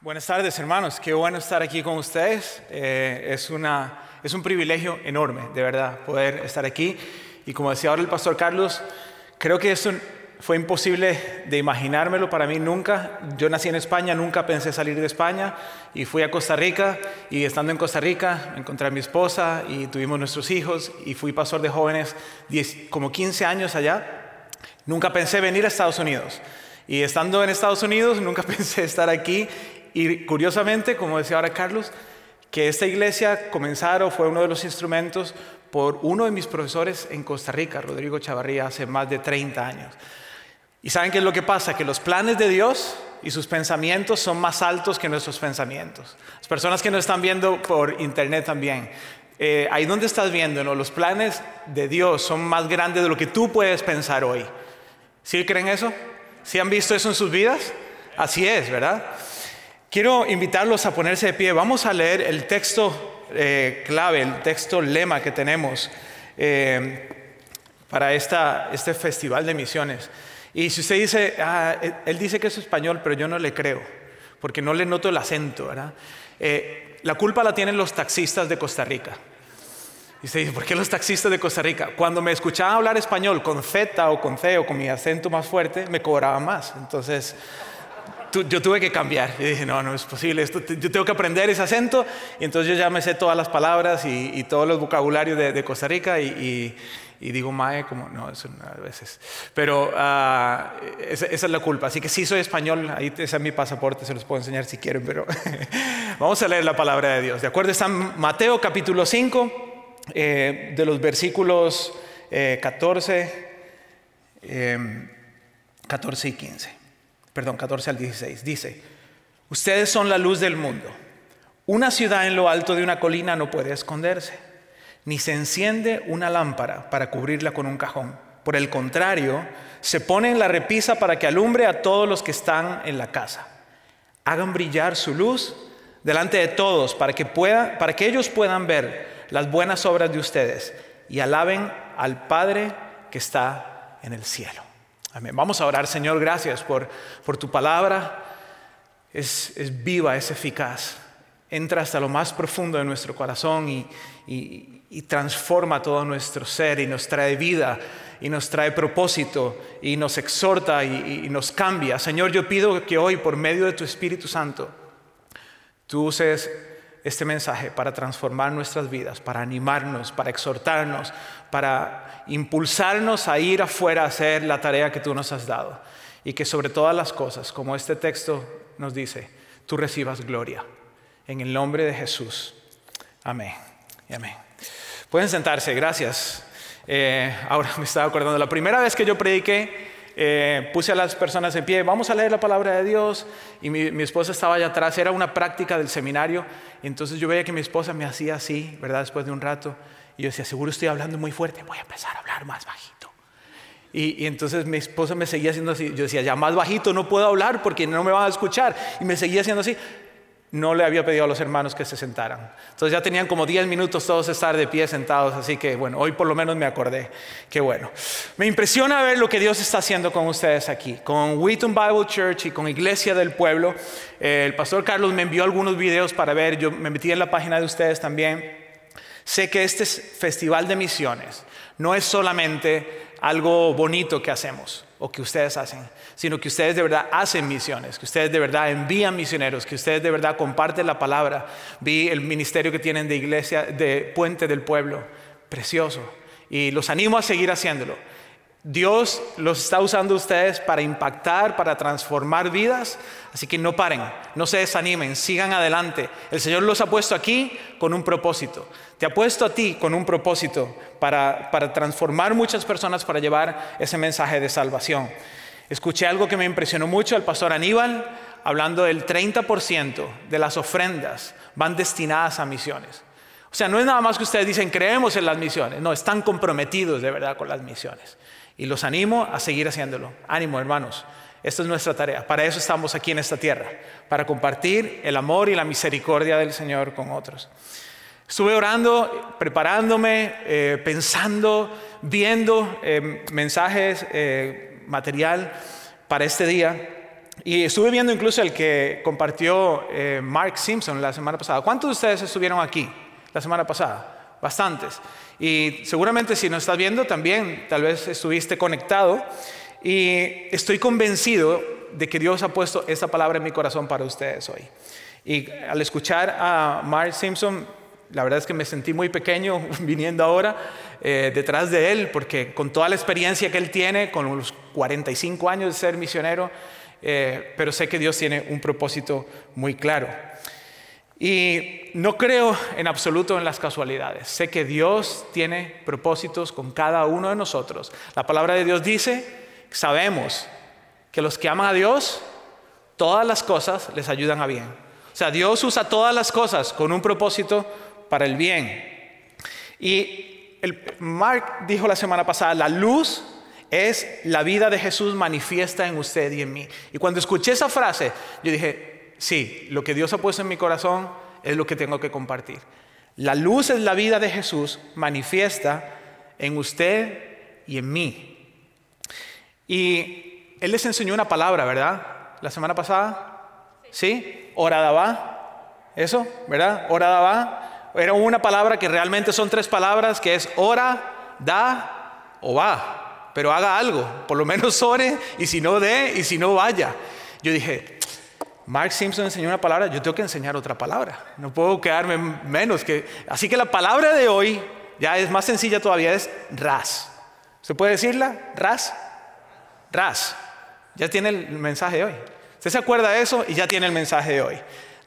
Buenas tardes, hermanos. Qué bueno estar aquí con ustedes. Eh, es, una, es un privilegio enorme, de verdad, poder estar aquí. Y como decía ahora el pastor Carlos, creo que eso fue imposible de imaginármelo para mí nunca. Yo nací en España, nunca pensé salir de España y fui a Costa Rica y estando en Costa Rica encontré a mi esposa y tuvimos nuestros hijos y fui pastor de jóvenes como 15 años allá. Nunca pensé venir a Estados Unidos. Y estando en Estados Unidos, nunca pensé estar aquí y curiosamente, como decía ahora Carlos, que esta iglesia comenzara fue uno de los instrumentos por uno de mis profesores en Costa Rica, Rodrigo Chavarría, hace más de 30 años. ¿Y saben qué es lo que pasa? Que los planes de Dios y sus pensamientos son más altos que nuestros pensamientos. Las personas que nos están viendo por internet también, eh, ahí donde estás viendo, los planes de Dios son más grandes de lo que tú puedes pensar hoy. ¿Sí creen eso? ¿Sí han visto eso en sus vidas? Así es, ¿verdad? Quiero invitarlos a ponerse de pie. Vamos a leer el texto eh, clave, el texto lema que tenemos eh, para esta, este festival de misiones. Y si usted dice, ah, él dice que es español, pero yo no le creo, porque no le noto el acento, ¿verdad? Eh, la culpa la tienen los taxistas de Costa Rica. Y usted dice, ¿por qué los taxistas de Costa Rica? Cuando me escuchaban hablar español con Z o con C o con mi acento más fuerte, me cobraban más. Entonces, yo tuve que cambiar. Y dije, no, no es posible, esto, yo tengo que aprender ese acento. Y entonces yo ya me sé todas las palabras y, todos los vocabularios de, Costa Rica y, digo mae como, no, a veces. Pero ah, esa, es la culpa. Así que sí soy español, ahí ese es mi pasaporte, se los puedo enseñar si quieren, pero vamos a leer la palabra de Dios. ¿De acuerdo? Está Mateo capítulo 5, eh, de los versículos 14, eh, 14 em, y 15 perdón, 14 al 16, dice, ustedes son la luz del mundo. Una ciudad en lo alto de una colina no puede esconderse, ni se enciende una lámpara para cubrirla con un cajón. Por el contrario, se pone en la repisa para que alumbre a todos los que están en la casa. Hagan brillar su luz delante de todos para que, pueda, para que ellos puedan ver las buenas obras de ustedes y alaben al Padre que está en el cielo. Vamos a orar, Señor, gracias por, tu palabra. Es, viva, es eficaz. Entra hasta lo más profundo de nuestro corazón y, transforma todo nuestro ser y nos trae vida y nos trae propósito y nos exhorta y, y nos cambia. Señor, yo pido que hoy, por medio de tu Espíritu Santo, tú uses este mensaje para transformar nuestras vidas, para animarnos, para exhortarnos, para impulsarnos a ir afuera a hacer la tarea que tú nos has dado. Y que sobre todas las cosas, como este texto nos dice, tú recibas gloria. En el nombre de Jesús. Amén. amén. Pueden sentarse, gracias. Eh, ahora me estaba acordando, la primera vez que yo prediqué, eh, puse a las personas en pie, vamos a leer la palabra de Dios, y mi, esposa estaba allá atrás, era una práctica del seminario, entonces yo veía que mi esposa me hacía así, ¿verdad? Después de un rato, y yo decía, seguro estoy hablando muy fuerte, voy a empezar a hablar más bajito. Y, y, entonces mi esposa me seguía haciendo así, yo decía, ya más bajito no puedo hablar porque no me van a escuchar, y me seguía haciendo así no le había pedido a los hermanos que se sentaran. Entonces ya tenían como 10 minutos todos estar de pie sentados, así que bueno, hoy por lo menos me acordé. Qué bueno. Me impresiona ver lo que Dios está haciendo con ustedes aquí, con Wheaton Bible Church y con Iglesia del Pueblo. Eh, el pastor Carlos me envió algunos videos para ver, yo me metí en la página de ustedes también. Sé que este festival de misiones no es solamente algo bonito que hacemos o que ustedes hacen, sino que ustedes de verdad hacen misiones, que ustedes de verdad envían misioneros, que ustedes de verdad comparten la palabra. Vi el ministerio que tienen de iglesia, de Puente del Pueblo, precioso, y los animo a seguir haciéndolo. Dios los está usando ustedes para impactar, para transformar vidas, así que no paren, no se desanimen, sigan adelante. El Señor los ha puesto aquí con un propósito. Te ha puesto a ti con un propósito para, para transformar muchas personas, para llevar ese mensaje de salvación. Escuché algo que me impresionó mucho al pastor Aníbal, hablando del 30% de las ofrendas van destinadas a misiones. O sea, no es nada más que ustedes dicen creemos en las misiones, no, están comprometidos de verdad con las misiones. Y los animo a seguir haciéndolo. Ánimo, hermanos. Esta es nuestra tarea. Para eso estamos aquí en esta tierra, para compartir el amor y la misericordia del Señor con otros. Estuve orando, preparándome, eh, pensando, viendo eh, mensajes, eh, material para este día. Y estuve viendo incluso el que compartió Mark Simpson la semana pasada. ¿Cuántos de ustedes estuvieron aquí la semana pasada? Bastantes. Y seguramente si nos estás viendo también, tal vez estuviste conectado. Y estoy convencido de que Dios ha puesto esta palabra en mi corazón para ustedes hoy. Y al escuchar a Mark Simpson, la verdad es que me sentí muy pequeño viniendo ahora eh, detrás de él, porque con toda la experiencia que él tiene, con los 45 años de ser misionero, eh, pero sé que Dios tiene un propósito muy claro. Y no creo en absoluto en las casualidades. Sé que Dios tiene propósitos con cada uno de nosotros. La palabra de Dios dice, sabemos que los que aman a Dios, todas las cosas les ayudan a bien. O sea, Dios usa todas las cosas con un propósito para el bien. Y el, Mark dijo la semana pasada, la luz es la vida de Jesús manifiesta en usted y en mí. Y cuando escuché esa frase, yo dije, sí, lo que Dios ha puesto en mi corazón es lo que tengo que compartir. La luz es la vida de Jesús manifiesta en usted y en mí. Y Él les enseñó una palabra, ¿verdad? La semana pasada. ¿Sí? Oradabá. Eso, ¿verdad? Oradabá. Era una palabra que realmente son tres palabras, que es ora, da o va pero haga algo, por lo menos ore y si no dé y si no vaya. Yo dije, Mark Simpson enseñó una palabra, yo tengo que enseñar otra palabra, no puedo quedarme menos que... Así que la palabra de hoy ya es más sencilla todavía, es ras. ¿Se puede decirla? Ras. Ras. Ya tiene el mensaje de hoy. ¿Usted se acuerda de eso? Y ya tiene el mensaje de hoy.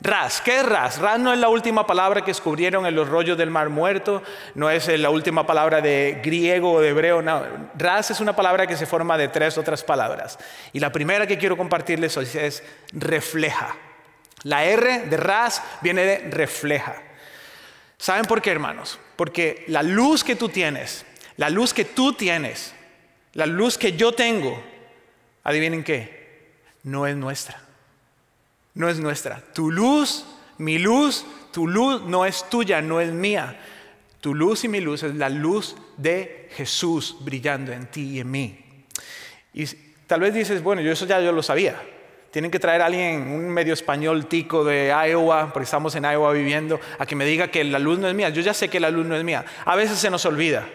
Ras, ¿qué es ras? Ras no es la última palabra que descubrieron en los rollos del Mar Muerto, no es la última palabra de griego o de hebreo, no. Ras es una palabra que se forma de tres otras palabras. Y la primera que quiero compartirles hoy es refleja. La R de ras viene de refleja. ¿Saben por qué, hermanos? Porque la luz que tú tienes, la luz que tú tienes, la luz que yo tengo, adivinen qué, no es nuestra no es nuestra. Tu luz, mi luz, tu luz no es tuya, no es mía. Tu luz y mi luz es la luz de Jesús brillando en ti y en mí. Y tal vez dices, bueno, yo eso ya yo lo sabía. Tienen que traer a alguien, un medio español tico de Iowa, porque estamos en Iowa viviendo, a que me diga que la luz no es mía. Yo ya sé que la luz no es mía. A veces se nos olvida.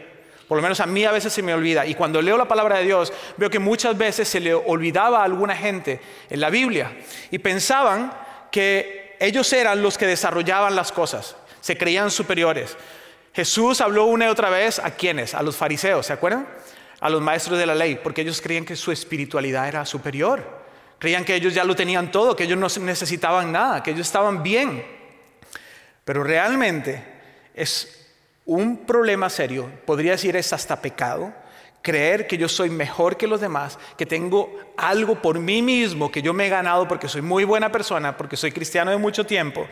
Por lo menos a mí a veces se me olvida. Y cuando leo la palabra de Dios, veo que muchas veces se le olvidaba a alguna gente en la Biblia. Y pensaban que ellos eran los que desarrollaban las cosas. Se creían superiores. Jesús habló una y otra vez a quienes? A los fariseos, ¿se acuerdan? A los maestros de la ley, porque ellos creían que su espiritualidad era superior. Creían que ellos ya lo tenían todo, que ellos no necesitaban nada, que ellos estaban bien. Pero realmente es un problema serio, podría decir es hasta pecado, creer que yo soy mejor que los demás, que tengo algo por mí mismo que yo me he ganado porque soy muy buena persona, porque soy cristiano de mucho tiempo,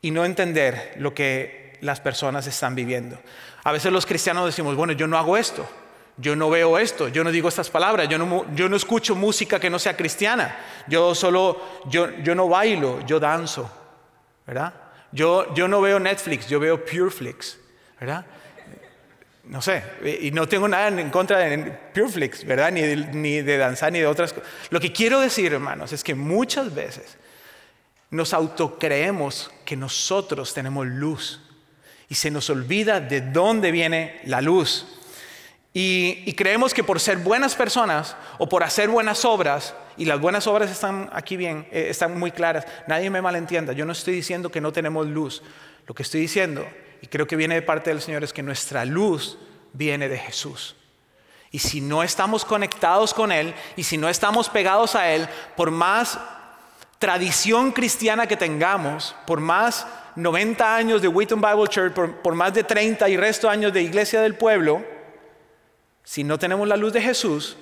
y no entender lo que las personas están viviendo. A veces los cristianos decimos, bueno, yo no hago esto, yo no veo esto, yo no digo estas palabras, yo no, yo no escucho música que no sea cristiana, yo solo, yo, yo no bailo, yo danzo, ¿verdad? Yo, yo no veo Netflix, yo veo Pureflix, ¿verdad? No sé, y no tengo nada en contra de Pureflix, ¿verdad? Ni de, ni de danzar ni de otras cosas. Lo que quiero decir, hermanos, es que muchas veces nos autocreemos que nosotros tenemos luz y se nos olvida de dónde viene la luz. Y, creemos que por ser buenas personas o por hacer buenas obras, y las buenas obras están aquí bien, eh, están muy claras, nadie me malentienda, yo no estoy diciendo que no tenemos luz, lo que estoy diciendo, y creo que viene de parte del Señor, es que nuestra luz viene de Jesús. Y si no estamos conectados con Él, y si no estamos pegados a Él, por más tradición cristiana que tengamos, por más 90 años de Wheaton Bible Church, por, por más de 30 y resto años de Iglesia del Pueblo, si no tenemos la luz de Jesús,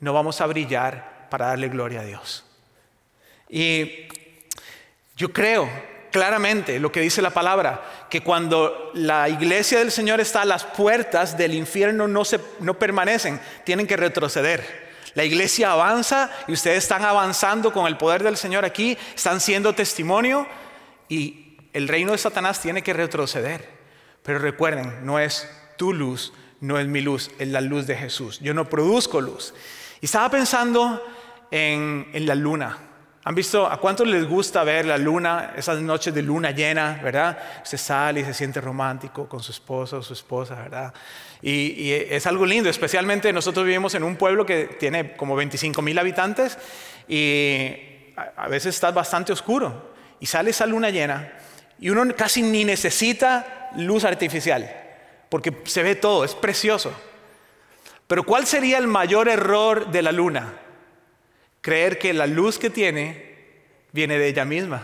no vamos a brillar para darle gloria a Dios. Y yo creo claramente lo que dice la palabra, que cuando la iglesia del Señor está a las puertas del infierno no, se, no permanecen, tienen que retroceder. La iglesia avanza y ustedes están avanzando con el poder del Señor aquí, están siendo testimonio y el reino de Satanás tiene que retroceder. Pero recuerden, no es tu luz, no es mi luz, es la luz de Jesús. Yo no produzco luz. Y estaba pensando en, la luna. ¿Han visto a cuántos les gusta ver la luna, esas noches de luna llena, verdad? Se sale y se siente romántico con su esposo o su esposa, ¿verdad? Y, es algo lindo, especialmente nosotros vivimos en un pueblo que tiene como 25 mil habitantes y a, veces está bastante oscuro. Y sale esa luna llena y uno casi ni necesita luz artificial, porque se ve todo, es precioso. Pero ¿cuál sería el mayor error de la luna? creer que la luz que tiene viene de ella misma.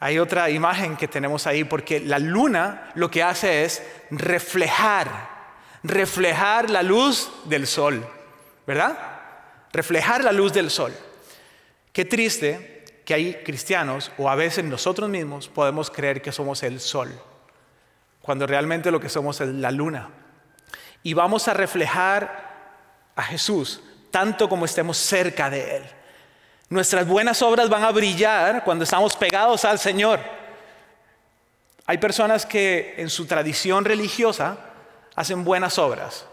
Hay otra imagen que tenemos ahí porque la luna lo que hace es reflejar, reflejar la luz del sol, ¿verdad? Reflejar la luz del sol. Qué triste que hay cristianos o a veces nosotros mismos podemos creer que somos el sol, cuando realmente lo que somos es la luna. Y vamos a reflejar a Jesús tanto como estemos cerca de Él. Nuestras buenas obras van a brillar cuando estamos pegados al Señor. Hay personas que en su tradición religiosa hacen buenas obras.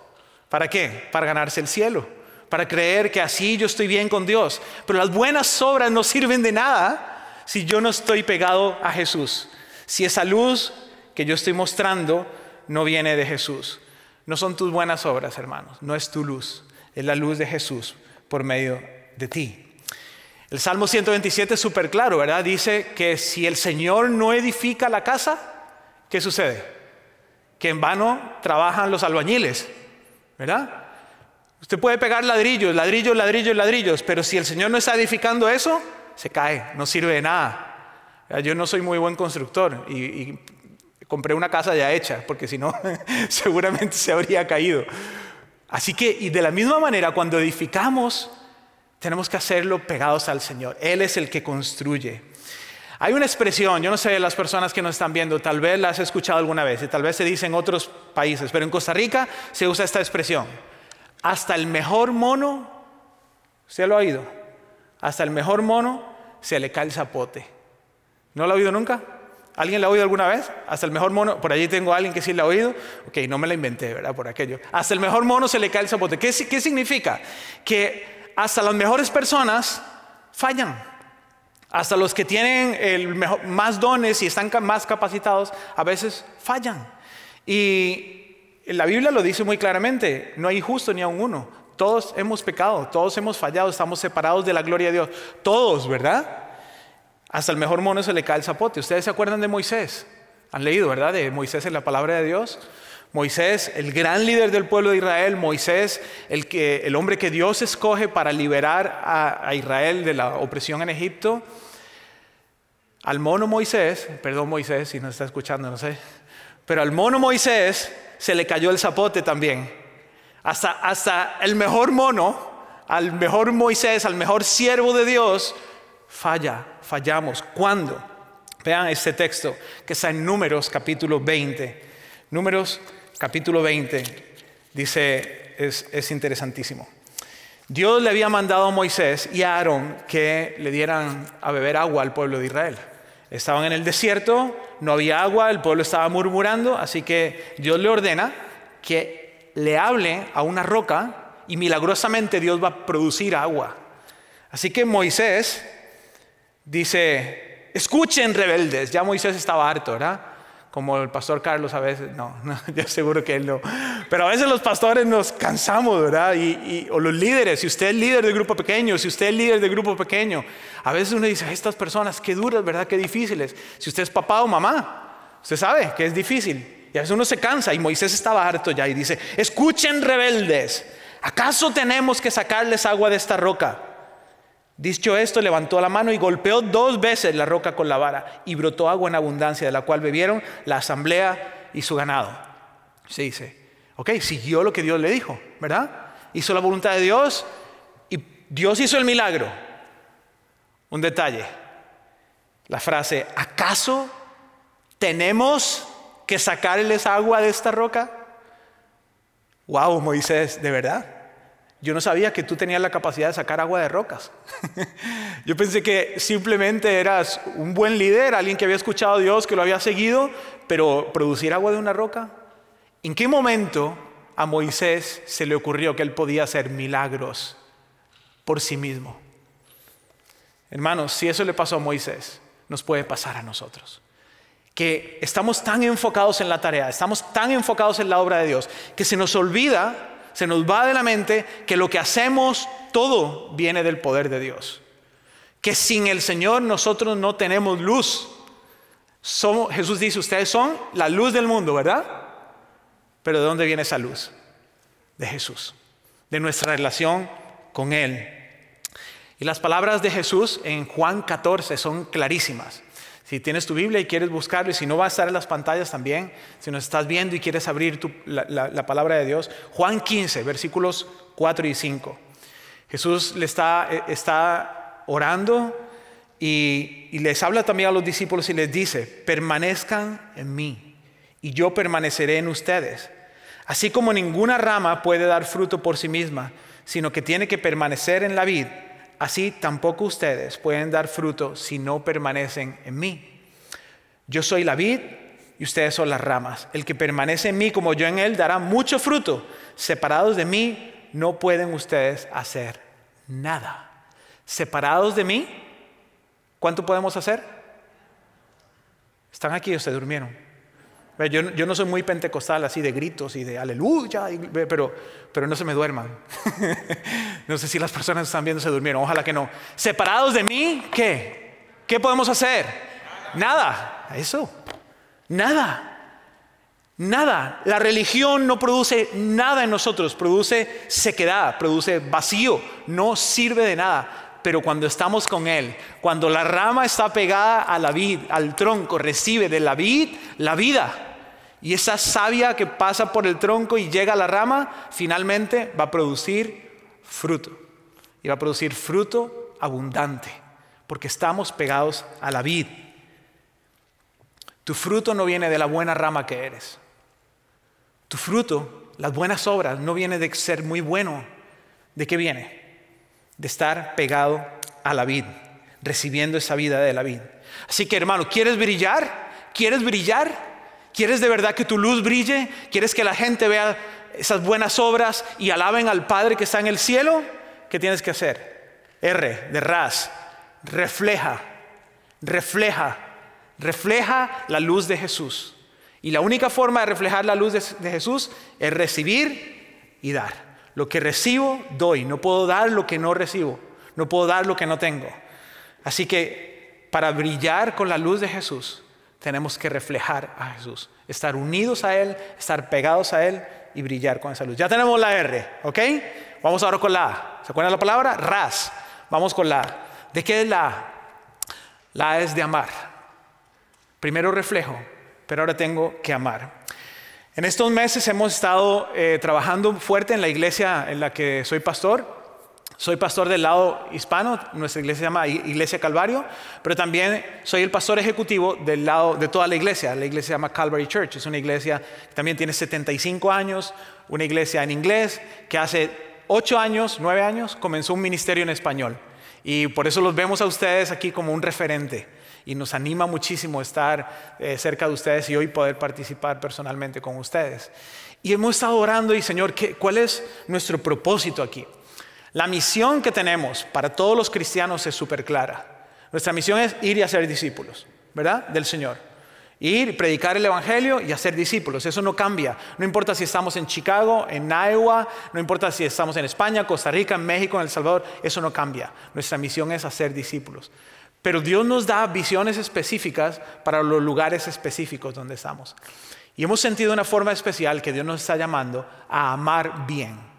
¿Para qué? Para ganarse el cielo, para creer que así yo estoy bien con Dios. Pero las buenas obras no sirven de nada si yo no estoy pegado a Jesús. Si esa luz que yo estoy mostrando no viene de Jesús. No son tus buenas obras, hermanos, no es tu luz es la luz de Jesús por medio de ti. El Salmo 127 es súper claro, ¿verdad? Dice que si el Señor no edifica la casa, ¿qué sucede? Que en vano trabajan los albañiles, ¿verdad? Usted puede pegar ladrillos, ladrillos, ladrillos, ladrillos, pero si el Señor no está edificando eso, se cae, no sirve de nada. Yo no soy muy buen constructor y, y compré una casa ya hecha, porque si no, seguramente se habría caído. Así que, y de la misma manera, cuando edificamos, tenemos que hacerlo pegados al Señor. Él es el que construye. Hay una expresión, yo no sé, las personas que nos están viendo, tal vez la has escuchado alguna vez y tal vez se dice en otros países, pero en Costa Rica se usa esta expresión. Hasta el mejor mono, ¿se lo ha oído? Hasta el mejor mono se le cae el zapote. ¿No lo ha oído nunca? ¿Alguien la ha oído alguna vez? Hasta el mejor mono, por allí tengo a alguien que sí la ha oído. Ok, no me la inventé, ¿verdad? Por aquello. Hasta el mejor mono se le cae el zapote. ¿Qué, significa? Que hasta las mejores personas fallan. Hasta los que tienen el más dones y están más capacitados, a veces fallan. Y la Biblia lo dice muy claramente, no hay justo ni a un uno. Todos hemos pecado, todos hemos fallado, estamos separados de la gloria de Dios. Todos, ¿verdad? Hasta el mejor mono se le cae el zapote. ¿Ustedes se acuerdan de Moisés? Han leído, ¿verdad? De Moisés en la palabra de Dios. Moisés, el gran líder del pueblo de Israel, Moisés, el, que, el hombre que Dios escoge para liberar a, Israel de la opresión en Egipto. Al mono Moisés, perdón Moisés si nos está escuchando, no sé, pero al mono Moisés se le cayó el zapote también. Hasta, hasta el mejor mono, al mejor Moisés, al mejor siervo de Dios, falla, fallamos. ¿Cuándo? Vean este texto que está en Números capítulo 20. Números capítulo 20 dice, es, es interesantísimo. Dios le había mandado a Moisés y a Aarón que le dieran a beber agua al pueblo de Israel. Estaban en el desierto, no había agua, el pueblo estaba murmurando, así que Dios le ordena que le hable a una roca y milagrosamente Dios va a producir agua. Así que Moisés Dice, escuchen rebeldes. Ya Moisés estaba harto, ¿verdad? Como el pastor Carlos a veces, no, no yo seguro que él no. Pero a veces los pastores nos cansamos, ¿verdad? Y, o los líderes, si usted es líder de grupo pequeño, si usted es líder de grupo pequeño, a veces uno dice, estas personas, qué duras, ¿verdad? Qué difíciles. Si usted es papá o mamá, usted sabe que es difícil. Y a veces uno se cansa y Moisés estaba harto ya y dice, escuchen rebeldes, ¿acaso tenemos que sacarles agua de esta roca? Dicho esto, levantó la mano y golpeó dos veces la roca con la vara y brotó agua en abundancia, de la cual bebieron la asamblea y su ganado. Se dice, ok, siguió lo que Dios le dijo, ¿verdad? Hizo la voluntad de Dios y Dios hizo el milagro. Un detalle, la frase, ¿acaso tenemos que sacarles agua de esta roca? Wow, Moisés, ¿de verdad? Yo no sabía que tú tenías la capacidad de sacar agua de rocas. Yo pensé que simplemente eras un buen líder, alguien que había escuchado a Dios, que lo había seguido, pero producir agua de una roca. ¿En qué momento a Moisés se le ocurrió que él podía hacer milagros por sí mismo. Hermanos, si eso le pasó a Moisés, nos puede pasar a nosotros. Que estamos tan enfocados en la tarea, estamos tan enfocados en la obra de Dios, que se nos olvida, se nos va de la mente que lo que hacemos, todo viene del poder de Dios. Que sin el Señor nosotros no tenemos luz. Jesús dice, ustedes son la luz del mundo, ¿verdad? Pero ¿de dónde viene esa luz? De Jesús, de nuestra relación con Él. Y las palabras de Jesús en Juan 14 son clarísimas. Si tienes tu Biblia y quieres buscarlo, y si no va a estar en las pantallas también, si nos estás viendo y quieres abrir la, palabra de Dios, Juan 15, versículos 4 y 5. Jesús le está, eh, orando y les habla también a los discípulos y les dice, permanezcan en mí y yo permaneceré en ustedes. Así como ninguna rama puede dar fruto por sí misma, sino que tiene que permanecer en la vid, así tampoco ustedes pueden dar fruto si no permanecen en mí. Yo soy la vid y ustedes son las ramas. El que permanece en mí como yo en él dará mucho fruto. Separados de mí no pueden ustedes hacer nada. Separados de mí, ¿cuánto podemos hacer? Están aquí o se durmieron. Yo, no soy muy pentecostal así de gritos y de aleluya, pero, pero no se me duerman. no sé si las personas están viendo se durmieron, ojalá que no. Separados de mí, ¿qué? ¿Qué podemos hacer? Nada. Eso. Nada. Nada. La religión no produce nada en nosotros, produce sequedad, produce vacío, no sirve de nada. Pero cuando estamos con Él, cuando la rama está pegada a la vid, al tronco, recibe de la vid la vida. Y esa savia que pasa por el tronco y llega a la rama, finalmente va a producir fruto. Y va a producir fruto abundante, porque estamos pegados a la vid. Tu fruto no viene de la buena rama que eres. Tu fruto, las buenas obras, no viene de ser muy bueno. ¿De qué viene? De estar pegado a la vid, recibiendo esa vida de la vid. Así que hermano, ¿quieres brillar? ¿Quieres brillar? ¿Quieres de verdad que tu luz brille? ¿Quieres que la gente vea esas buenas obras y alaben al Padre que está en el cielo? ¿Qué tienes que hacer? R de ras. Refleja, refleja, refleja la luz de Jesús. Y la única forma de reflejar la luz de, Jesús es recibir y dar. Lo que recibo, doy. No puedo dar lo que no recibo. No puedo dar lo que no tengo. Así que para brillar con la luz de Jesús, tenemos que reflejar a Jesús, estar unidos a Él, estar pegados a Él y brillar con esa luz. Ya tenemos la R, ¿ok? Vamos ahora con la A. ¿Se acuerdan la palabra? Ras. Vamos con la A. ¿De qué es la A? La A es de amar. Primero reflejo, pero ahora tengo que amar. En estos meses hemos estado eh, trabajando fuerte en la iglesia en la que soy pastor soy pastor del lado hispano, nuestra iglesia se llama Iglesia Calvario, pero también soy el pastor ejecutivo del lado de toda la iglesia. La iglesia se llama Calvary Church, es una iglesia que también tiene 75 años, una iglesia en inglés que hace 8 años, 9 años comenzó un ministerio en español. Y por eso los vemos a ustedes aquí como un referente. Y nos anima muchísimo estar eh, cerca de ustedes y hoy poder participar personalmente con ustedes. Y hemos estado orando y Señor, ¿cuál es nuestro propósito aquí? La misión que tenemos para todos los cristianos es súper clara. Nuestra misión es ir y hacer discípulos, ¿verdad? Del Señor. Ir, predicar el Evangelio y hacer discípulos. Eso no cambia. No importa si estamos en Chicago, en Iowa, no importa si estamos en España, Costa Rica, México, en El Salvador. Eso no cambia. Nuestra misión es hacer discípulos. Pero Dios nos da visiones específicas para los lugares específicos donde estamos. Y hemos sentido una forma especial que Dios nos está llamando a amar bien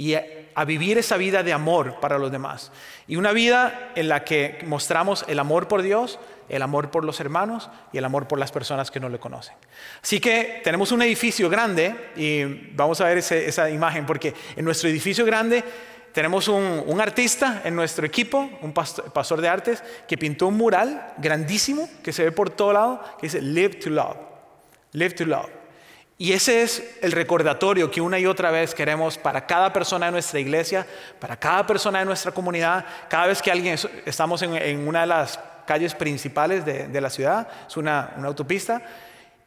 y a vivir esa vida de amor para los demás. Y una vida en la que mostramos el amor por Dios, el amor por los hermanos y el amor por las personas que no le conocen. Así que tenemos un edificio grande y vamos a ver esa imagen porque en nuestro edificio grande tenemos un, artista en nuestro equipo, un pastor, de artes, que pintó un mural grandísimo que se ve por todo lado que dice Live to Love. Live to Love. Y ese es el recordatorio que una y otra vez queremos para cada persona de nuestra iglesia, para cada persona de nuestra comunidad, cada vez que alguien, estamos en, una de las calles principales de, la ciudad, es una, autopista,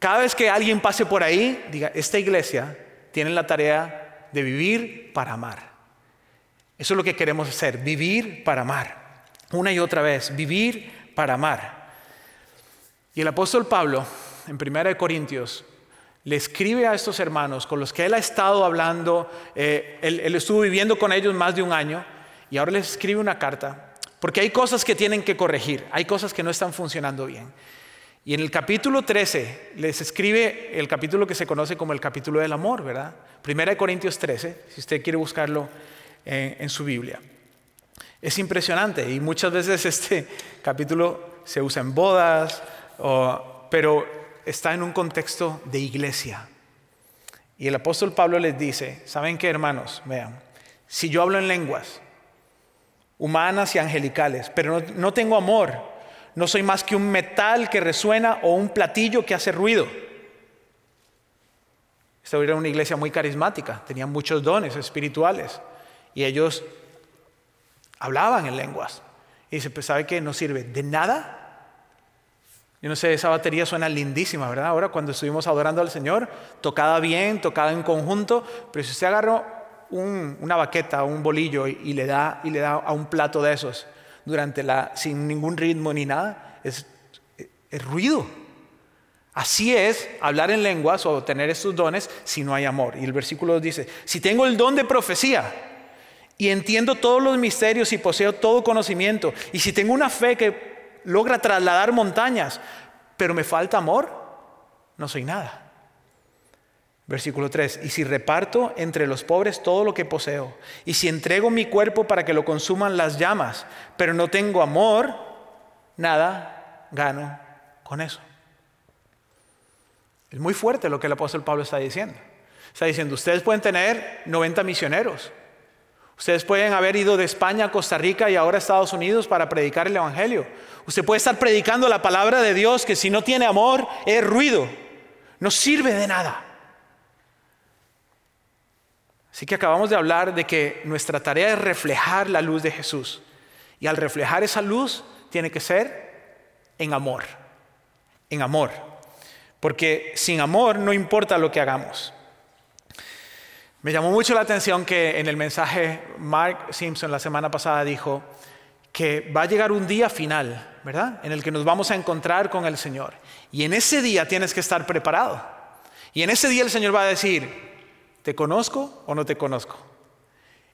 cada vez que alguien pase por ahí, diga, esta iglesia tiene la tarea de vivir para amar. Eso es lo que queremos hacer, vivir para amar. Una y otra vez, vivir para amar. Y el apóstol Pablo, en 1 Corintios, le escribe a estos hermanos con los que él ha estado hablando, eh, él, estuvo viviendo con ellos más de un año, y ahora les escribe una carta, porque hay cosas que tienen que corregir, hay cosas que no están funcionando bien. Y en el capítulo 13 les escribe el capítulo que se conoce como el capítulo del amor, ¿verdad? Primera de Corintios 13, si usted quiere buscarlo en, su Biblia. Es impresionante y muchas veces este capítulo se usa en bodas, pero está en un contexto de iglesia. Y el apóstol Pablo les dice, ¿saben qué hermanos? Vean, si yo hablo en lenguas humanas y angelicales, pero no tengo amor, no soy más que un metal que resuena o un platillo que hace ruido. Esta era una iglesia muy carismática, tenían muchos dones espirituales y ellos hablaban en lenguas. Y dice, pues ¿sabe qué? No sirve de nada. Yo no sé, esa batería suena lindísima, ¿verdad? Ahora cuando estuvimos adorando al Señor, tocada bien, tocada en conjunto, pero si usted agarró una baqueta, un bolillo y, le da, y le da a un plato de esos durante la, sin ningún ritmo ni nada, es, es ruido. Así es hablar en lenguas o tener estos dones si no hay amor. Y el versículo dice, si tengo el don de profecía y entiendo todos los misterios y poseo todo conocimiento, y si tengo una fe que logra trasladar montañas, pero me falta amor, no soy nada. Versículo 3, y si reparto entre los pobres todo lo que poseo, y si entrego mi cuerpo para que lo consuman las llamas, pero no tengo amor, nada gano con eso. Es muy fuerte lo que el apóstol Pablo está diciendo. Está diciendo, ustedes pueden tener 90 misioneros, ustedes pueden haber ido de España a Costa Rica y ahora a Estados Unidos para predicar el Evangelio. Usted puede estar predicando la palabra de Dios que si no tiene amor es ruido, no sirve de nada. Así que acabamos de hablar de que nuestra tarea es reflejar la luz de Jesús. Y al reflejar esa luz tiene que ser en amor. En amor. Porque sin amor no importa lo que hagamos. Me llamó mucho la atención que en el mensaje Mark Simpson la semana pasada dijo que va a llegar un día final, ¿verdad? En el que nos vamos a encontrar con el Señor. Y en ese día tienes que estar preparado. Y en ese día el Señor va a decir, ¿te conozco o no te conozco?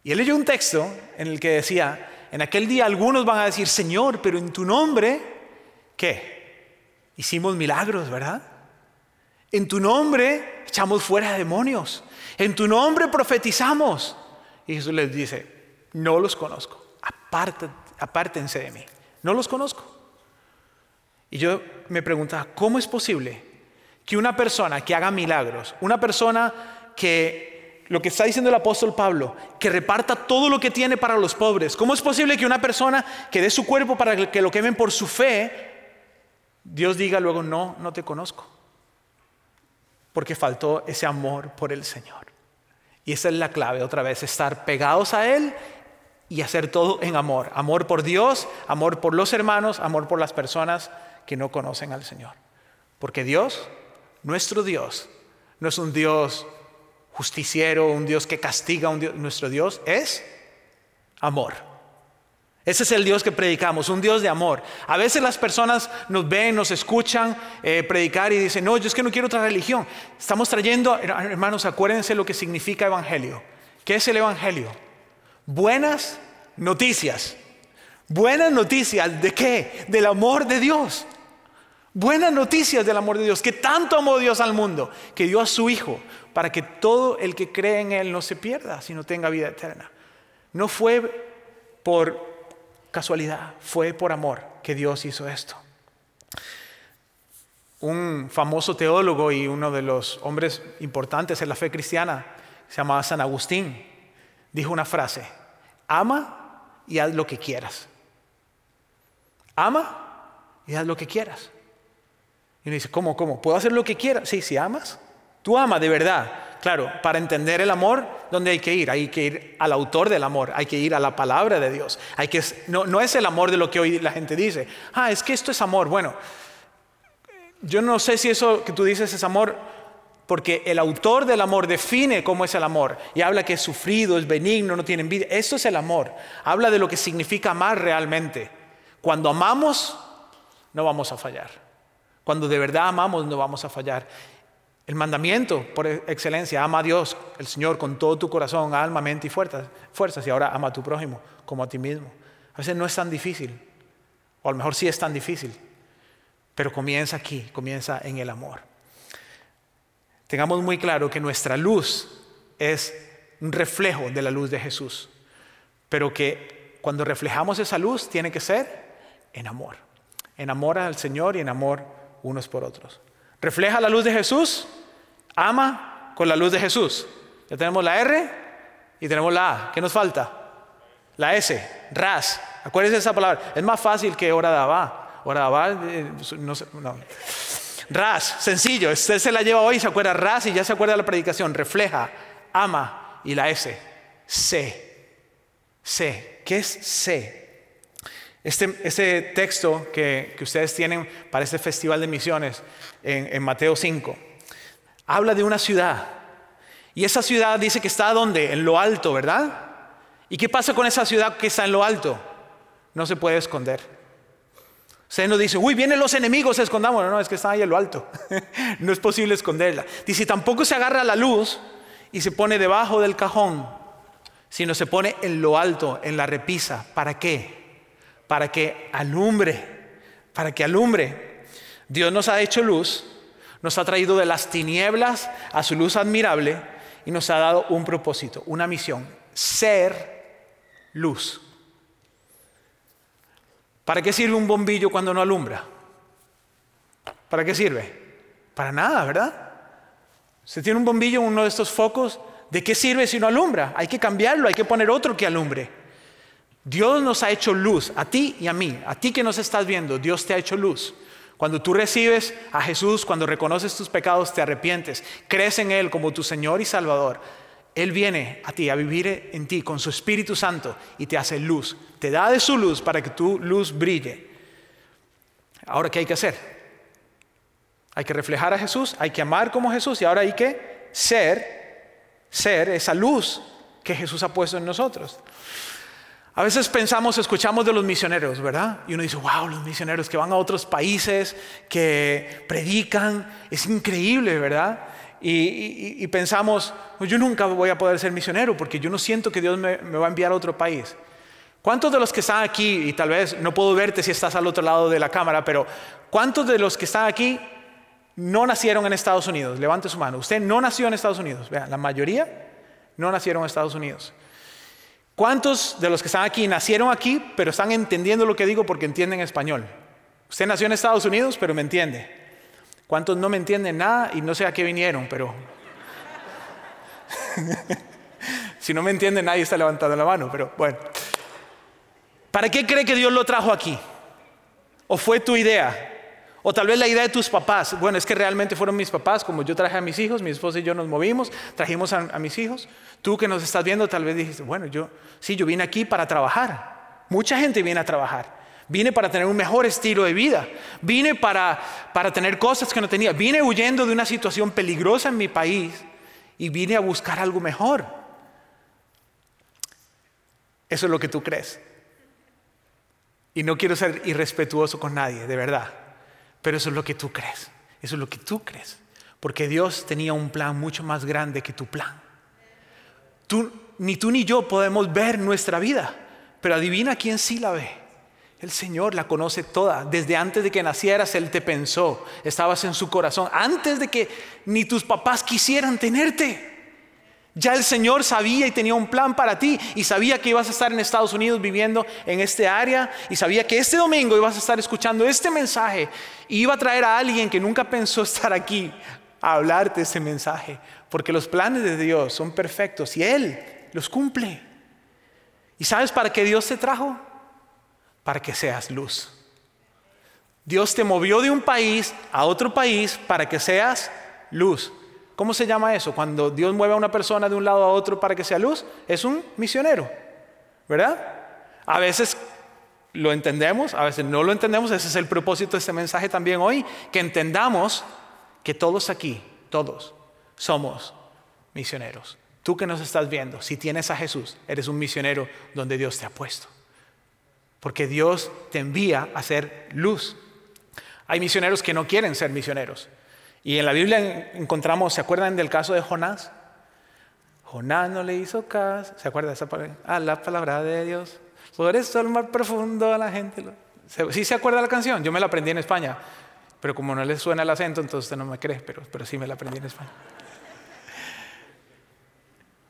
Y él leyó un texto en el que decía, en aquel día algunos van a decir, Señor, pero en tu nombre, ¿qué? Hicimos milagros, ¿verdad? En tu nombre echamos fuera demonios. En tu nombre profetizamos. Y Jesús les dice, no los conozco. apártense de mí. No los conozco. Y yo me preguntaba, ¿cómo es posible que una persona que haga milagros, una persona que lo que está diciendo el apóstol Pablo, que reparta todo lo que tiene para los pobres. ¿Cómo es posible que una persona que dé su cuerpo para que lo quemen por su fe, Dios diga luego, no, no te conozco? Porque faltó ese amor por el Señor. Y esa es la clave, otra vez, estar pegados a Él y hacer todo en amor. Amor por Dios, amor por los hermanos, amor por las personas que no conocen al Señor. Porque Dios, nuestro Dios, no es un Dios justiciero, un Dios que castiga, un nuestro Dios es amor. Ese es el Dios que predicamos, un Dios de amor. A veces las personas nos ven, nos escuchan eh, predicar y dicen, no, yo es que no quiero otra religión. Estamos trayendo, hermanos, acuérdense lo que significa evangelio. ¿Qué es el evangelio? Buenas noticias. Buenas noticias de qué? Del amor de Dios. Buenas noticias del amor de Dios, que tanto amó Dios al mundo, que dio a su Hijo para que todo el que cree en Él no se pierda, sino tenga vida eterna. No fue por casualidad, fue por amor que Dios hizo esto. Un famoso teólogo y uno de los hombres importantes en la fe cristiana, se llamaba San Agustín, dijo una frase, ama y haz lo que quieras. Ama y haz lo que quieras. Y uno dice, ¿cómo, cómo? ¿Puedo hacer lo que quiera? Sí, si amas. Tú amas de verdad. Claro, para entender el amor, ¿dónde hay que ir? Hay que ir al autor del amor, hay que ir a la palabra de Dios. Hay que, no, no es el amor de lo que hoy la gente dice. Ah, es que esto es amor. Bueno, yo no sé si eso que tú dices es amor porque el autor del amor define cómo es el amor y habla que es sufrido, es benigno, no tiene envidia. Eso es el amor. Habla de lo que significa amar realmente. Cuando amamos, no vamos a fallar. Cuando de verdad amamos, no vamos a fallar. El mandamiento por excelencia, ama a Dios, el Señor, con todo tu corazón, alma, mente y fuerzas. Y ahora ama a tu prójimo como a ti mismo. A veces no es tan difícil, o a lo mejor sí es tan difícil, pero comienza aquí, comienza en el amor. Tengamos muy claro que nuestra luz es un reflejo de la luz de Jesús, pero que cuando reflejamos esa luz tiene que ser en amor. En amor al Señor y en amor unos por otros. Refleja la luz de Jesús, ama con la luz de Jesús. Ya tenemos la R y tenemos la A. ¿Qué nos falta? La S, ras. Acuérdense de esa palabra. Es más fácil que de Abba, eh, no, no. Ras, sencillo, usted se la lleva hoy, se acuerda ras y ya se acuerda de la predicación, refleja, ama y la S, C, C, ¿qué es C? Este, este texto que, ustedes tienen para este festival de misiones en, en Mateo 5, habla de una ciudad y esa ciudad dice que está donde? En lo alto, ¿verdad? ¿Y qué pasa con esa ciudad que está en lo alto? No se puede esconder. Usted no dice, uy, vienen los enemigos, escondamos. No, no, es que está ahí en lo alto. no es posible esconderla. Dice, tampoco se agarra la luz y se pone debajo del cajón, sino se pone en lo alto, en la repisa. ¿Para qué? Para que alumbre, para que alumbre. Dios nos ha hecho luz, nos ha traído de las tinieblas a su luz admirable y nos ha dado un propósito, una misión, ser luz. ¿Para qué sirve un bombillo cuando no alumbra? ¿Para qué sirve? Para nada, ¿verdad? Se tiene un bombillo, uno de estos focos, ¿de qué sirve si no alumbra? Hay que cambiarlo, hay que poner otro que alumbre. Dios nos ha hecho luz, a ti y a mí, a ti que nos estás viendo, Dios te ha hecho luz. Cuando tú recibes a Jesús, cuando reconoces tus pecados, te arrepientes, crees en Él como tu Señor y Salvador, él viene a ti a vivir en ti con su Espíritu Santo y te hace luz. Te da de su luz para que tu luz brille. Ahora, ¿qué hay que hacer? Hay que reflejar a Jesús, hay que amar como Jesús y ahora hay que ser, ser esa luz que Jesús ha puesto en nosotros. A veces pensamos, escuchamos de los misioneros, ¿verdad? Y uno dice, wow, los misioneros que van a otros países, que predican, es increíble, ¿verdad? y, pensamos, yo nunca voy a poder ser misionero porque yo no siento que Dios me, va a enviar a otro país. ¿Cuántos de los que están aquí, y tal vez no puedo verte si estás al otro lado de la cámara, pero ¿cuántos de los que están aquí no nacieron en Estados Unidos? Levante su mano. Usted no nació en Estados Unidos. Vean, la mayoría no nacieron en Estados Unidos. ¿Cuántos de los que están aquí nacieron aquí, pero están entendiendo lo que digo porque entienden español? Usted nació en Estados Unidos, pero me entiende. ¿Cuántos no me entienden nada y no sé a qué vinieron? Pero si no me entiende nadie está levantando la mano, pero bueno. ¿Para qué cree que Dios lo trajo aquí? ¿O fue tu idea? O tal vez la idea de tus papás. Bueno, es que realmente fueron mis papás, como yo traje a mis hijos, mi esposa y yo nos movimos, trajimos a, mis hijos. Tú que nos estás viendo, tal vez dijiste, bueno, yo sí, yo vine aquí para trabajar. Mucha gente viene a trabajar. Vine para tener un mejor estilo de vida. Vine para, para tener cosas que no tenía. Vine huyendo de una situación peligrosa en mi país y vine a buscar algo mejor. Eso es lo que tú crees. Y no quiero ser irrespetuoso con nadie, de verdad. Pero eso es lo que tú crees. Eso es lo que tú crees. Porque Dios tenía un plan mucho más grande que tu plan. Tú, ni tú ni yo podemos ver nuestra vida, pero adivina quién sí la ve. El Señor la conoce toda. Desde antes de que nacieras, Él te pensó. Estabas en su corazón. Antes de que ni tus papás quisieran tenerte. Ya el Señor sabía y tenía un plan para ti. Y sabía que ibas a estar en Estados Unidos viviendo en este área. Y sabía que este domingo ibas a estar escuchando este mensaje. Y iba a traer a alguien que nunca pensó estar aquí a hablarte este mensaje. Porque los planes de Dios son perfectos y Él los cumple. ¿Y sabes para qué Dios te trajo? para que seas luz. Dios te movió de un país a otro país para que seas luz. ¿Cómo se llama eso? Cuando Dios mueve a una persona de un lado a otro para que sea luz, es un misionero, ¿verdad? A veces lo entendemos, a veces no lo entendemos, ese es el propósito de este mensaje también hoy, que entendamos que todos aquí, todos, somos misioneros. Tú que nos estás viendo, si tienes a Jesús, eres un misionero donde Dios te ha puesto. Porque Dios te envía a ser luz. Hay misioneros que no quieren ser misioneros. Y en la Biblia encontramos, ¿se acuerdan del caso de Jonás? Jonás no le hizo caso. ¿Se acuerdan esa palabra? A ah, la palabra de Dios. Por eso el mar profundo a la gente. ¿Sí se acuerda la canción? Yo me la aprendí en España. Pero como no le suena el acento, entonces usted no me cree, pero, pero sí me la aprendí en España.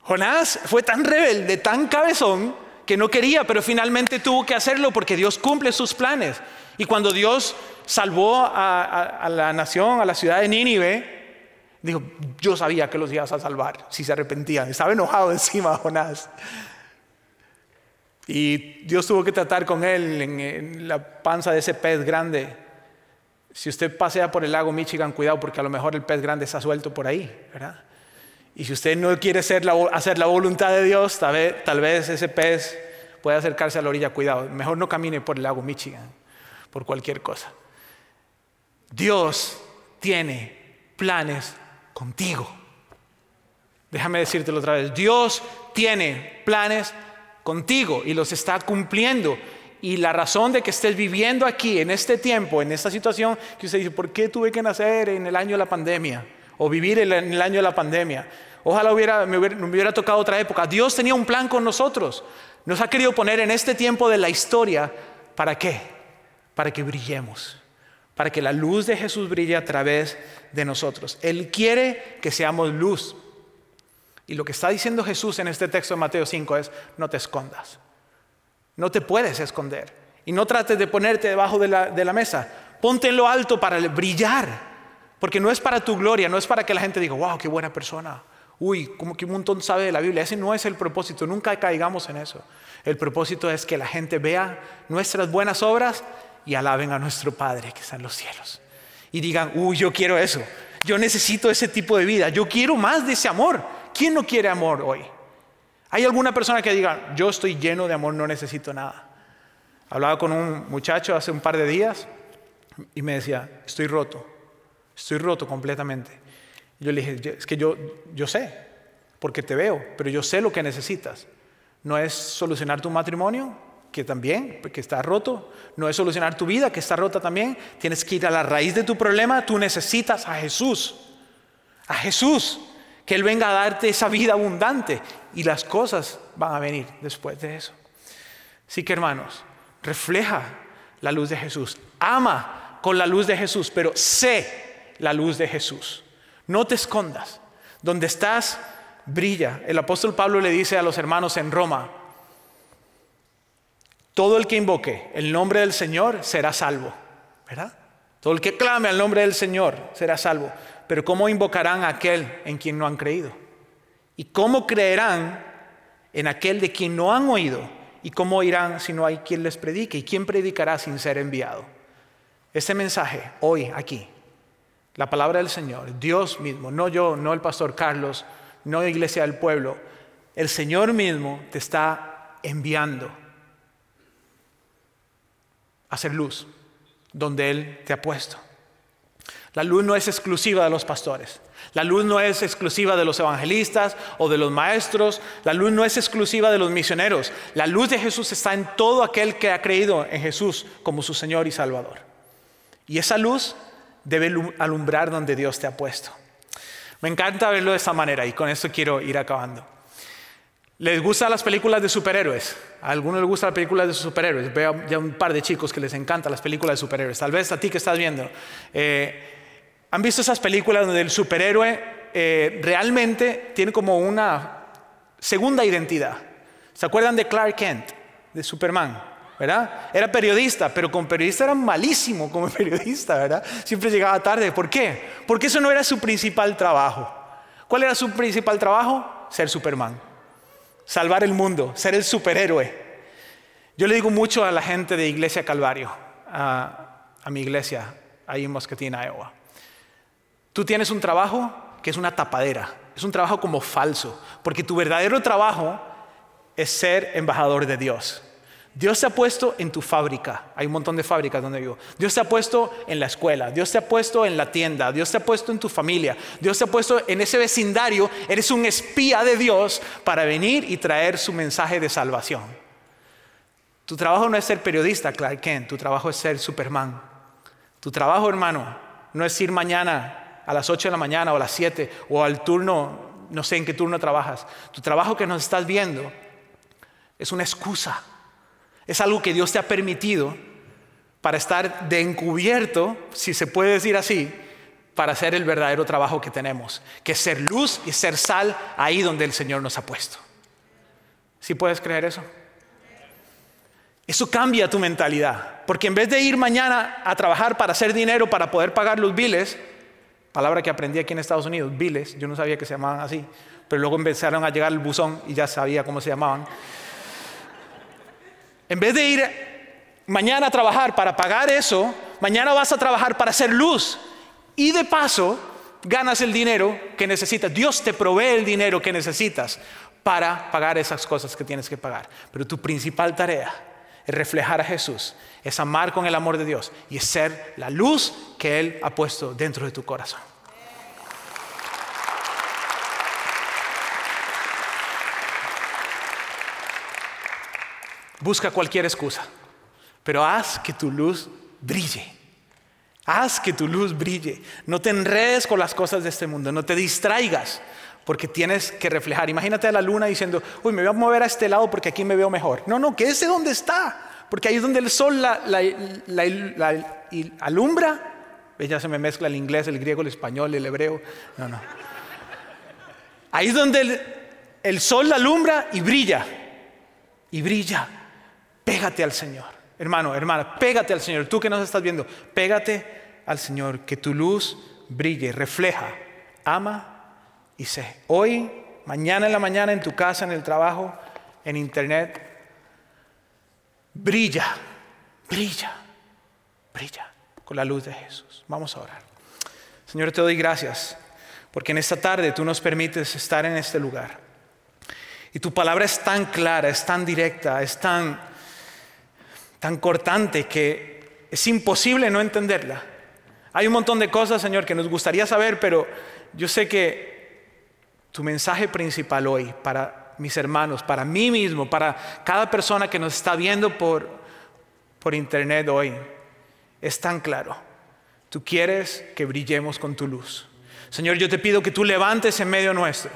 Jonás fue tan rebelde, tan cabezón, que no quería, pero finalmente tuvo que hacerlo porque Dios cumple sus planes. Y cuando Dios salvó a, la nación, a la ciudad de Nínive, dijo, yo sabía que los ibas a salvar si se arrepentían. Estaba enojado encima Jonás. Y Dios tuvo que tratar con él en, en, la panza de ese pez grande. Si usted pasea por el lago Michigan, cuidado porque a lo mejor el pez grande está suelto por ahí, ¿verdad? Y si usted no quiere hacer la, voluntad de Dios, tal vez, ese pez puede acercarse a la orilla. Cuidado, mejor no camine por el lago Michigan, por cualquier cosa. Dios tiene planes contigo. Déjame decírtelo otra vez. Dios tiene planes contigo y los está cumpliendo. Y la razón de que estés viviendo aquí, en este tiempo, en esta situación, que usted dice, ¿por qué tuve que nacer en el año de la pandemia? O vivir en el año de la pandemia. Ojalá hubiera, me, hubiera, tocado otra época. Dios tenía un plan con nosotros. Nos ha querido poner en este tiempo de la historia. ¿Para qué? Para que brillemos. Para que la luz de Jesús brille a través de nosotros. Él quiere que seamos luz. Y lo que está diciendo Jesús en este texto de Mateo 5 es, no te escondas. No te puedes esconder. Y no trates de ponerte debajo de la, de la mesa. Ponte en lo alto para brillar. Porque no es para tu gloria, no es para que la gente diga, wow, qué buena persona. Uy, como que un montón sabe de la Biblia. Ese no es el propósito, nunca caigamos en eso. El propósito es que la gente vea nuestras buenas obras y alaben a nuestro Padre que está en los cielos. Y digan, uy, yo quiero eso. Yo necesito ese tipo de vida. Yo quiero más de ese amor. ¿Quién no quiere amor hoy? ¿Hay alguna persona que diga, yo estoy lleno de amor, no necesito nada? Hablaba con un muchacho hace un par de días y me decía, estoy roto. Estoy roto completamente. yo le dije, es que yo, yo sé, porque te veo, pero yo sé lo que necesitas. No es solucionar tu matrimonio, que también, que está roto. No es solucionar tu vida, que está rota también. Tienes que ir a la raíz de tu problema. Tú necesitas a Jesús. A Jesús. Que Él venga a darte esa vida abundante. Y las cosas van a venir después de eso. Así que hermanos, refleja la luz de Jesús. Ama con la luz de Jesús, pero sé la luz de Jesús. No te escondas. Donde estás, brilla. El apóstol Pablo le dice a los hermanos en Roma, todo el que invoque el nombre del Señor será salvo. ¿Verdad? Todo el que clame al nombre del Señor será salvo. Pero ¿cómo invocarán a aquel en quien no han creído? ¿Y cómo creerán en aquel de quien no han oído? ¿Y cómo oirán si no hay quien les predique? ¿Y quién predicará sin ser enviado? Este mensaje hoy aquí la palabra del Señor, Dios mismo, no yo, no el pastor Carlos, no la iglesia del pueblo, el Señor mismo te está enviando a hacer luz donde Él te ha puesto. La luz no es exclusiva de los pastores. La luz no es exclusiva de los evangelistas o de los maestros. La luz no es exclusiva de los misioneros. La luz de Jesús está en todo aquel que ha creído en Jesús como su Señor y Salvador. Y esa luz debe alumbrar donde Dios te ha puesto. Me encanta verlo de esta manera y con esto quiero ir acabando. ¿Les gustan las películas de superhéroes? ¿A algunos les gustan las películas de superhéroes? Veo ya un par de chicos que les encantan las películas de superhéroes. Tal vez a ti que estás viendo. Eh, ¿Han visto esas películas donde el superhéroe eh, realmente tiene como una segunda identidad? ¿Se acuerdan de Clark Kent, de Superman? Era periodista, pero como periodista era malísimo como periodista, ¿verdad? Siempre llegaba tarde. ¿Por qué? Porque eso no era su principal trabajo. ¿Cuál era su principal trabajo? Ser Superman. Salvar el mundo, ser el superhéroe. Yo le digo mucho a la gente de Iglesia Calvario, a, mi iglesia, ahí en Moscatín, Iowa. Tú tienes un trabajo que es una tapadera, es un trabajo como falso, porque tu verdadero trabajo es ser embajador de Dios. Dios te ha puesto en tu fábrica. Hay un montón de fábricas donde vivo. Dios te ha puesto en la escuela. Dios te ha puesto en la tienda. Dios te ha puesto en tu familia. Dios te ha puesto en ese vecindario. Eres un espía de Dios para venir y traer su mensaje de salvación. Tu trabajo no es ser periodista, Clark Kent. Tu trabajo es ser Superman. Tu trabajo, hermano, no es ir mañana a las 8 de la mañana o a las 7 o al turno, no sé en qué turno trabajas. Tu trabajo que nos estás viendo es una excusa es algo que Dios te ha permitido para estar de encubierto, si se puede decir así, para hacer el verdadero trabajo que tenemos, que ser luz y ser sal ahí donde el Señor nos ha puesto. ¿Sí puedes creer eso? Eso cambia tu mentalidad, porque en vez de ir mañana a trabajar para hacer dinero, para poder pagar los biles, palabra que aprendí aquí en Estados Unidos, biles, yo no sabía que se llamaban así, pero luego empezaron a llegar el buzón y ya sabía cómo se llamaban. En vez de ir mañana a trabajar para pagar eso, mañana vas a trabajar para hacer luz. Y de paso, ganas el dinero que necesitas. Dios te provee el dinero que necesitas para pagar esas cosas que tienes que pagar. Pero tu principal tarea es reflejar a Jesús, es amar con el amor de Dios y es ser la luz que Él ha puesto dentro de tu corazón. Busca cualquier excusa, pero haz que tu luz brille. Haz que tu luz brille. No te enredes con las cosas de este mundo, no te distraigas, porque tienes que reflejar. Imagínate a la luna diciendo, uy, me voy a mover a este lado porque aquí me veo mejor. No, no, quédese donde está, porque ahí es donde el sol la, alumbra. Ya se me mezcla el inglés, el griego, el español, el hebreo. No, no. Ahí es donde el, el sol la alumbra y brilla. Y brilla. Pégate al Señor. Hermano, hermana, pégate al Señor. Tú que nos estás viendo, pégate al Señor. Que tu luz brille, refleja, ama y sé. Hoy, mañana en la mañana, en tu casa, en el trabajo, en internet, brilla, brilla, brilla con la luz de Jesús. Vamos a orar. Señor, te doy gracias porque en esta tarde tú nos permites estar en este lugar. Y tu palabra es tan clara, es tan directa, es tan tan cortante que es imposible no entenderla. Hay un montón de cosas, Señor, que nos gustaría saber, pero yo sé que tu mensaje principal hoy para mis hermanos, para mí mismo, para cada persona que nos está viendo por, por internet hoy, es tan claro. Tú quieres que brillemos con tu luz. Señor, yo te pido que tú levantes en medio nuestro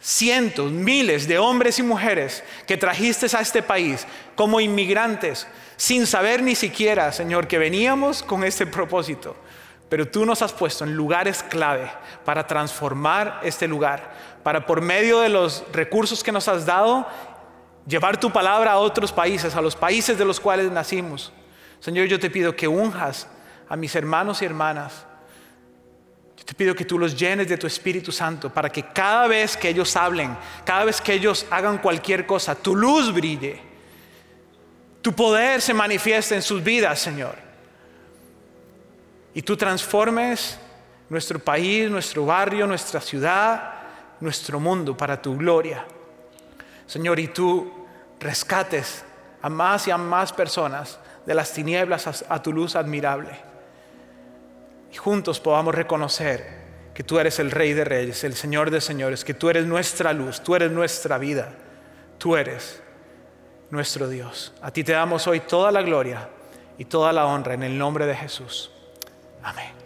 cientos, miles de hombres y mujeres que trajiste a este país como inmigrantes, sin saber ni siquiera, Señor, que veníamos con este propósito. Pero tú nos has puesto en lugares clave para transformar este lugar, para por medio de los recursos que nos has dado, llevar tu palabra a otros países, a los países de los cuales nacimos. Señor, yo te pido que unjas a mis hermanos y hermanas te pido que tú los llenes de tu Espíritu Santo para que cada vez que ellos hablen, cada vez que ellos hagan cualquier cosa, tu luz brille. Tu poder se manifieste en sus vidas, Señor. Y tú transformes nuestro país, nuestro barrio, nuestra ciudad, nuestro mundo para tu gloria. Señor, y tú rescates a más y a más personas de las tinieblas a, tu luz admirable y juntos podamos reconocer que tú eres el Rey de Reyes, el Señor de Señores, que tú eres nuestra luz, tú eres nuestra vida, tú eres nuestro Dios. A ti te damos hoy toda la gloria y toda la honra en el nombre de Jesús. Amén.